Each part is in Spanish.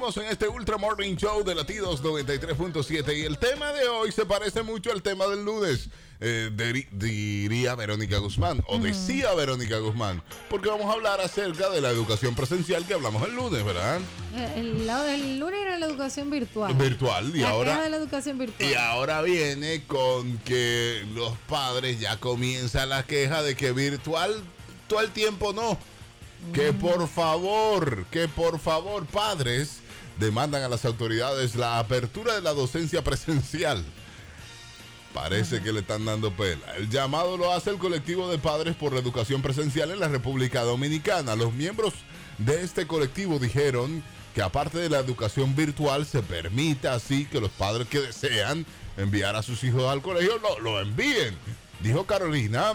seguimos en este Ultra Morning Show de Latidos 93.7 y el tema de hoy se parece mucho al tema del lunes, eh, de- diría Verónica Guzmán, o decía Verónica Guzmán, porque vamos a hablar acerca de la educación presencial que hablamos el lunes, ¿verdad? El lado del lunes era la educación virtual. Virtual, y la ahora... de la educación virtual. Y ahora viene con que los padres ya comienza la queja de que virtual todo el tiempo no. Que por favor, que por favor, padres demandan a las autoridades la apertura de la docencia presencial. Parece que le están dando pela. El llamado lo hace el colectivo de padres por la educación presencial en la República Dominicana. Los miembros de este colectivo dijeron que aparte de la educación virtual se permita así que los padres que desean enviar a sus hijos al colegio lo, lo envíen. Dijo Carolina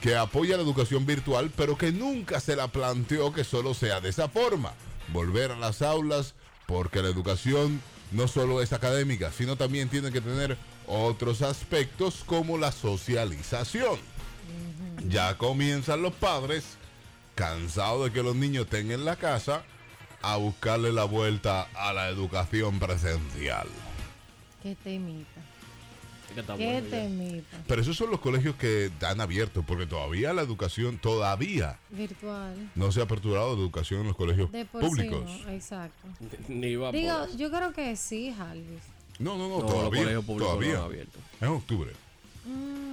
que apoya la educación virtual, pero que nunca se la planteó que solo sea de esa forma. Volver a las aulas porque la educación no solo es académica, sino también tiene que tener otros aspectos como la socialización. Ya comienzan los padres, cansados de que los niños estén en la casa, a buscarle la vuelta a la educación presencial. Qué temita. Que está Qué bueno ya. temita. Pero esos son los colegios que dan abiertos, porque todavía la educación, todavía Virtual. no se ha aperturado la educación en los colegios De por públicos. sí, no, exacto. Ni va Digo, por yo creo que sí, Jalvis. No, no, no, No, todavía. no todavía. abierto. En octubre.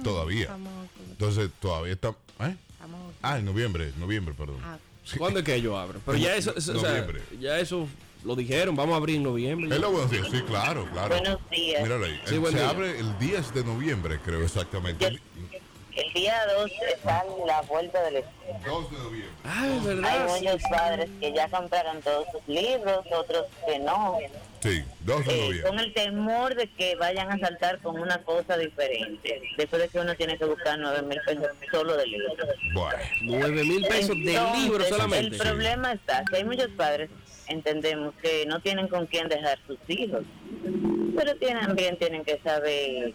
todavía. Estamos, Entonces, todavía está. ¿eh? estamos Ah, en noviembre, noviembre, perdón. Ah. Sí. ¿Cuándo es que ellos abren? Pero ya eso, eso- o sea, ya eso lo dijeron, vamos a abrir en noviembre. Es lo bueno, sí, sí, claro, claro. Buenos días. Míralo ahí. Sí, buen se día. abre el 10 de noviembre, creo exactamente. El El día 2 está la vuelta del escuela. 2 de noviembre. Ah, es Hay verdad. muchos padres que ya compraron todos sus libros, otros que no. Sí, 2 de Eh, noviembre. con el temor de que vayan a saltar con una cosa diferente. Después de que uno tiene que buscar 9 mil pesos solo de libros. Bueno, Nueve mil pesos de Entonces, libro solamente. El problema está que hay muchos padres, entendemos, que no tienen con quién dejar sus hijos. Pero también tienen que saber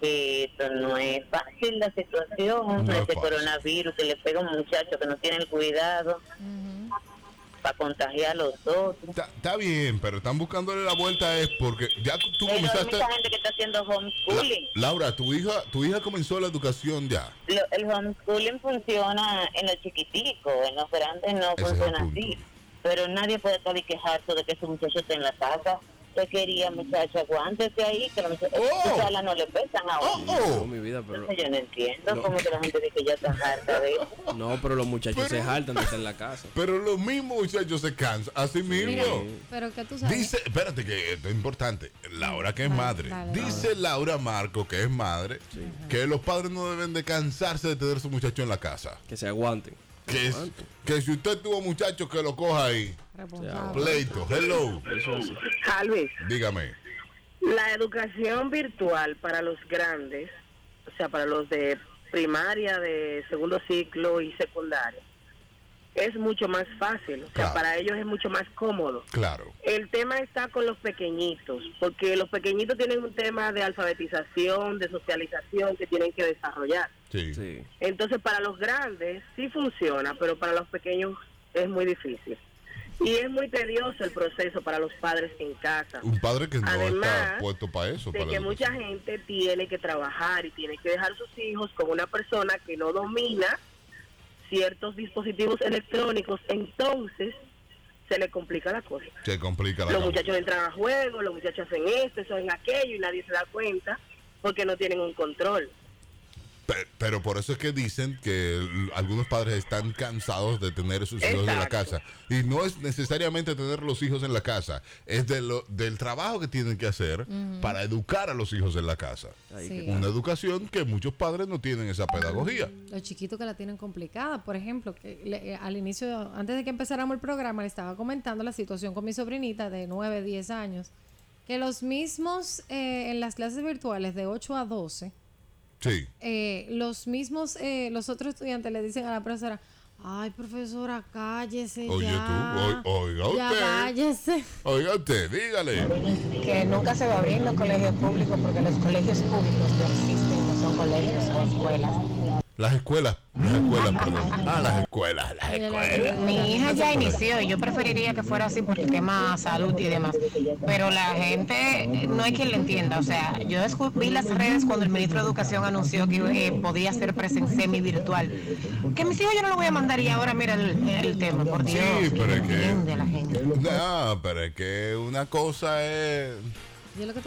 que esto no es fácil la situación, No es este fácil. coronavirus que le pega a un muchacho que no tiene el cuidado para contagiar a los otros. está está bien, pero están buscándole la vuelta es porque ya tú Pero hay comenzaste. mucha gente que está haciendo La- homeschooling. Laura, tu hija, tu hija comenzó la educación ya. Lo- el homeschooling funciona en los chiquiticos, en los grandes no Ese es funciona así. Pero nadie puede estar y quejarse de que ese muchacho esté en la casa. Usted quería, muchacho, aguántese ahí, que los muchachos Oh. alas no le pesan a Oh, uno. oh. No, mi vida, pero. Entonces yo no entiendo No. cómo que la gente dice que ya está harta de eso. No, pero los muchachos Pero- se jaltan de estar en la casa. Pero los mismos muchachos se cansan. Así mismo. Mira, pero que tú sabes. Dice, espérate que esto es importante. Laura que es madre. Dice Laura Marco que es madre que los padres no deben de cansarse de tener su muchacho en la casa. Que se aguanten. Que, es, que si usted tuvo muchachos que lo coja ahí. Pleito. Hello. Alvis, Dígame. la educación virtual para los grandes, o sea, para los de primaria, de segundo ciclo y secundaria, es mucho más fácil, o sea, Claro. para ellos es mucho más cómodo. Claro. El tema está con los pequeñitos, porque los pequeñitos tienen un tema de alfabetización, de socialización que tienen que desarrollar. Sí. Sí. Entonces, para los grandes sí funciona, pero para los pequeños es muy difícil. Y es muy tedioso el proceso para los padres en casa. Un padre que no Además está puesto para eso. de para que mucha gente tiene que trabajar y tiene que dejar sus hijos con una persona que no domina ciertos dispositivos electrónicos, entonces se le complica la cosa. Se complica la Los cosa. muchachos entran a juego, los muchachos hacen esto, eso en aquello y nadie se da cuenta porque no tienen un control. Pe- Pero por eso es que dicen que algunos padres están cansados de tener sus hijos en la casa. Y no es necesariamente tener los hijos en la casa, es de lo, del trabajo que tienen que hacer para educar a los hijos en la casa. Sí. Una educación que muchos padres no tienen esa pedagogía. Los chiquitos que la tienen complicada, por ejemplo, que le- eh, al inicio, antes de que empezáramos el programa, le estaba comentando la situación con mi sobrinita de 9, 10 años, que los mismos eh, en las clases virtuales de 8 a 12, Sí. eh, los mismos, eh, los otros estudiantes le dicen a la profesora, ay profesora, cállese Oye ya. tú, o- oiga ya usted. cállese. Oiga usted, dígale. que nunca se va a abrir los colegios públicos porque los colegios públicos no existen, no son colegios o escuelas. Las escuelas, las escuelas, perdón. Ah, las escuelas, las escuelas. Mi hija ya inició y yo preferiría que fuera así por el tema salud y demás. Pero la gente no hay quien le entienda. O sea, yo vi las redes cuando el ministro de Educación anunció que eh, podía ser presen- semi-virtual. Que mis hijos yo no lo voy a mandar y ahora mira el, el tema, por Sí, Dios. pero es que- la gente. No, pero es que una cosa es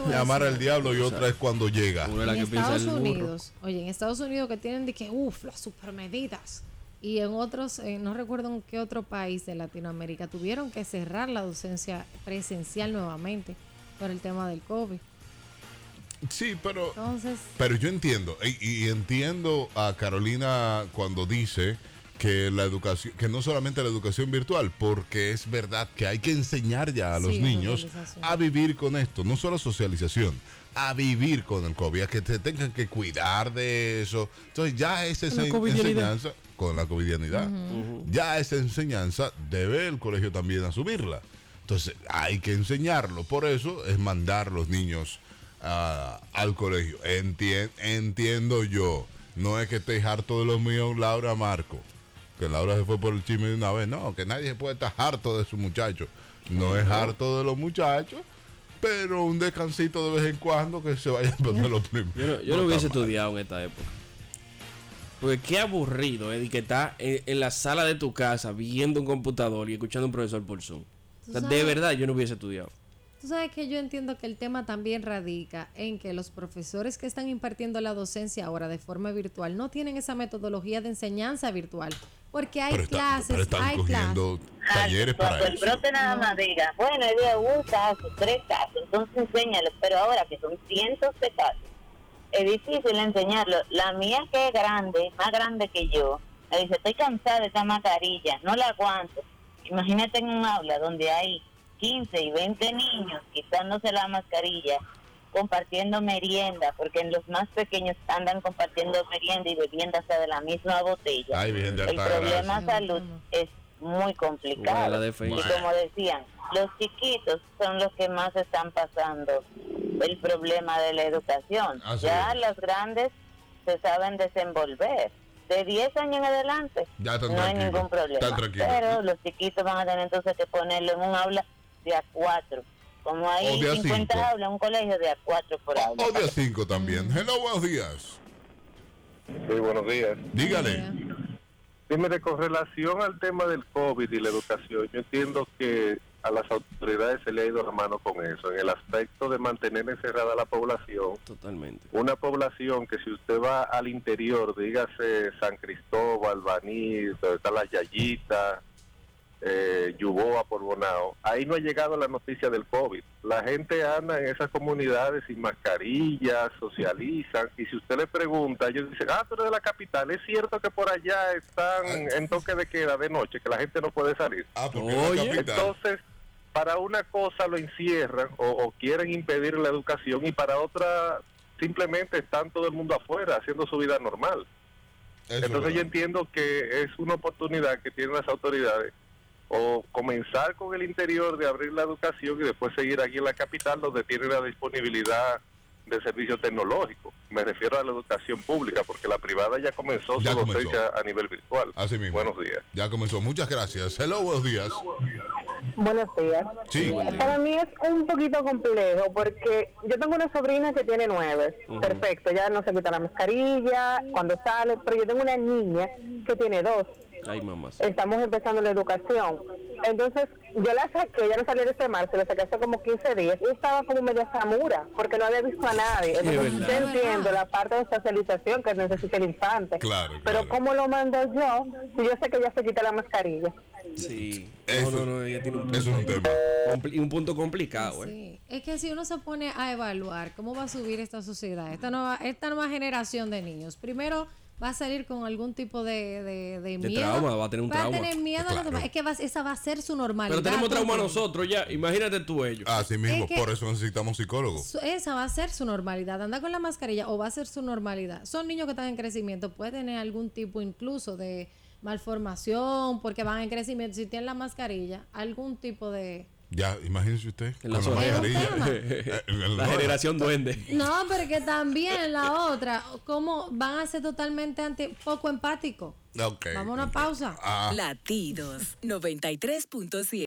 Llamar al diablo y otra es cuando llega. La en que Estados burro. Unidos, oye, en Estados Unidos que tienen de que, uff, las supermedidas. Y en otros, eh, no recuerdo en qué otro país de Latinoamérica, tuvieron que cerrar la docencia presencial nuevamente por el tema del COVID. Sí, pero Entonces, Pero yo entiendo, y, y entiendo a Carolina cuando dice que la educación, que no solamente la educación virtual, porque es verdad que hay que enseñar ya a los Sí, niños a vivir con esto, no solo socialización, a vivir con el COVID, a que te tengan que cuidar de eso. Entonces ya esa Con la ense- covidianidad. enseñanza, con la covidianidad, ya esa enseñanza debe el colegio también asumirla. Entonces hay que enseñarlo, por eso es mandar los niños a- al colegio. Entien- entiendo yo. No es que estés harto de los míos, Laura Marco. Que Laura se fue por el chisme de una vez. No, que nadie puede estar harto de sus muchachos. No es harto de los muchachos, pero un descansito de vez en cuando que se vaya a poner los primeros. Yo no, yo no hubiese estudiado en esta época. Porque qué aburrido es que está en, en la sala de tu casa viendo un computador y escuchando a un profesor por Zoom. O sea, de verdad yo no hubiese estudiado. Tú sabes que yo entiendo que el tema también radica en que los profesores que están impartiendo la docencia ahora de forma virtual no tienen esa metodología de enseñanza virtual. Porque hay Pero, está- clases, pero están hay clases. talleres para Cuando el eso. brote nada más diga, bueno, de un caso, tres casos, entonces enséñalo, pero ahora que son cientos de casos, es difícil enseñarlo. La mía que es grande, más grande que yo, me dice, estoy cansada de esta mascarilla, no la aguanto. Imagínate en un aula donde hay 15 y 20 niños quitándose la mascarilla, compartiendo merienda, porque en los más pequeños andan compartiendo merienda y bebiendo hasta de la misma botella. Ay, de El problema Sí, salud es muy Bueno, complicado. la defensa. Y como decían, los chiquitos son los que más están pasando el problema de la educación. Así ya es. los grandes se saben desenvolver. De 10 años en adelante Ya están no hay ningún problema. Pero los chiquitos van a tener entonces que ponerlo en un aula de a 4. Como hay O de a 50 cinco. aulas, un colegio de a 4 por aula. O de a cinco también. Hello, buenos días. Sí, buenos días. Dígale. Dime, de con relación al tema del COVID y la educación, yo entiendo que a las autoridades se le ha ido la mano con eso, en el aspecto de mantener encerrada a la población. Totalmente. Una población que si usted va al interior, dígase San Cristóbal, Baní, donde está la Yayita, eh, Yuboa, por Bonao, ahí no ha llegado la noticia del COVID. La gente anda en esas comunidades sin mascarillas, socializan, y si usted le pregunta, ellos dicen, ah, pero de la capital, es cierto que por allá están en toque de queda de noche, que la gente no puede salir. Ah, porque Oye. la capital. Entonces, para una cosa lo encierran o, o quieren impedir la educación y para otra simplemente están todo el mundo afuera haciendo su vida normal. Eso Entonces yo entiendo que es una oportunidad que tienen las autoridades o comenzar con el interior de abrir la educación y después seguir aquí en la capital donde tienen la disponibilidad de servicios tecnológicos. Me refiero a la educación pública porque la privada ya comenzó Ya su comenzó. docencia a nivel virtual. Así mismo. Buenos días. Ya comenzó. Muchas gracias. Hello, buenos días. Buenos días. Sí. Para mí es un poquito complejo porque yo tengo una sobrina que tiene nueve. Perfecto, ya no se quita la mascarilla cuando sale, pero yo tengo una niña que tiene dos. Ay, mamá. Estamos empezando la educación. Entonces, yo la saqué, ya no salió este marzo, la saqué hace como 15 días y estaba como media samura porque no había visto a nadie. Entonces, yo entiendo la parte de socialización que necesita el infante. Claro, Pero claro. ¿cómo lo mando yo si yo sé que ya se quita la mascarilla? Sí. Eso- no, no, no, ella tiene un, Eso es un tema. compli- un punto complicado, ¿eh? Sí. Es que si uno se pone a evaluar cómo va a subir esta sociedad, esta nueva, esta nueva generación de niños, primero va a salir con algún tipo de, de, de De miedo. trauma, va a tener un trauma. tener miedo a lo Claro. demás. Es que va- esa va a ser su normalidad. Pero tenemos trauma porque nosotros ya. Imagínate tú ellos. Así mismo, Es que- por eso necesitamos psicólogos. Esa va a ser su normalidad. Anda con la mascarilla o va a ser su normalidad. Son niños que están en crecimiento. Pueden tener algún tipo incluso de malformación porque van en crecimiento. Si tienen la mascarilla, algún tipo de, Ya, imagínese usted. En la con la La generación duende. No, pero que también la otra, ¿cómo van a ser totalmente anti, poco empáticos? Ok. Vamos a una pausa. Ah. Latidos 93.7.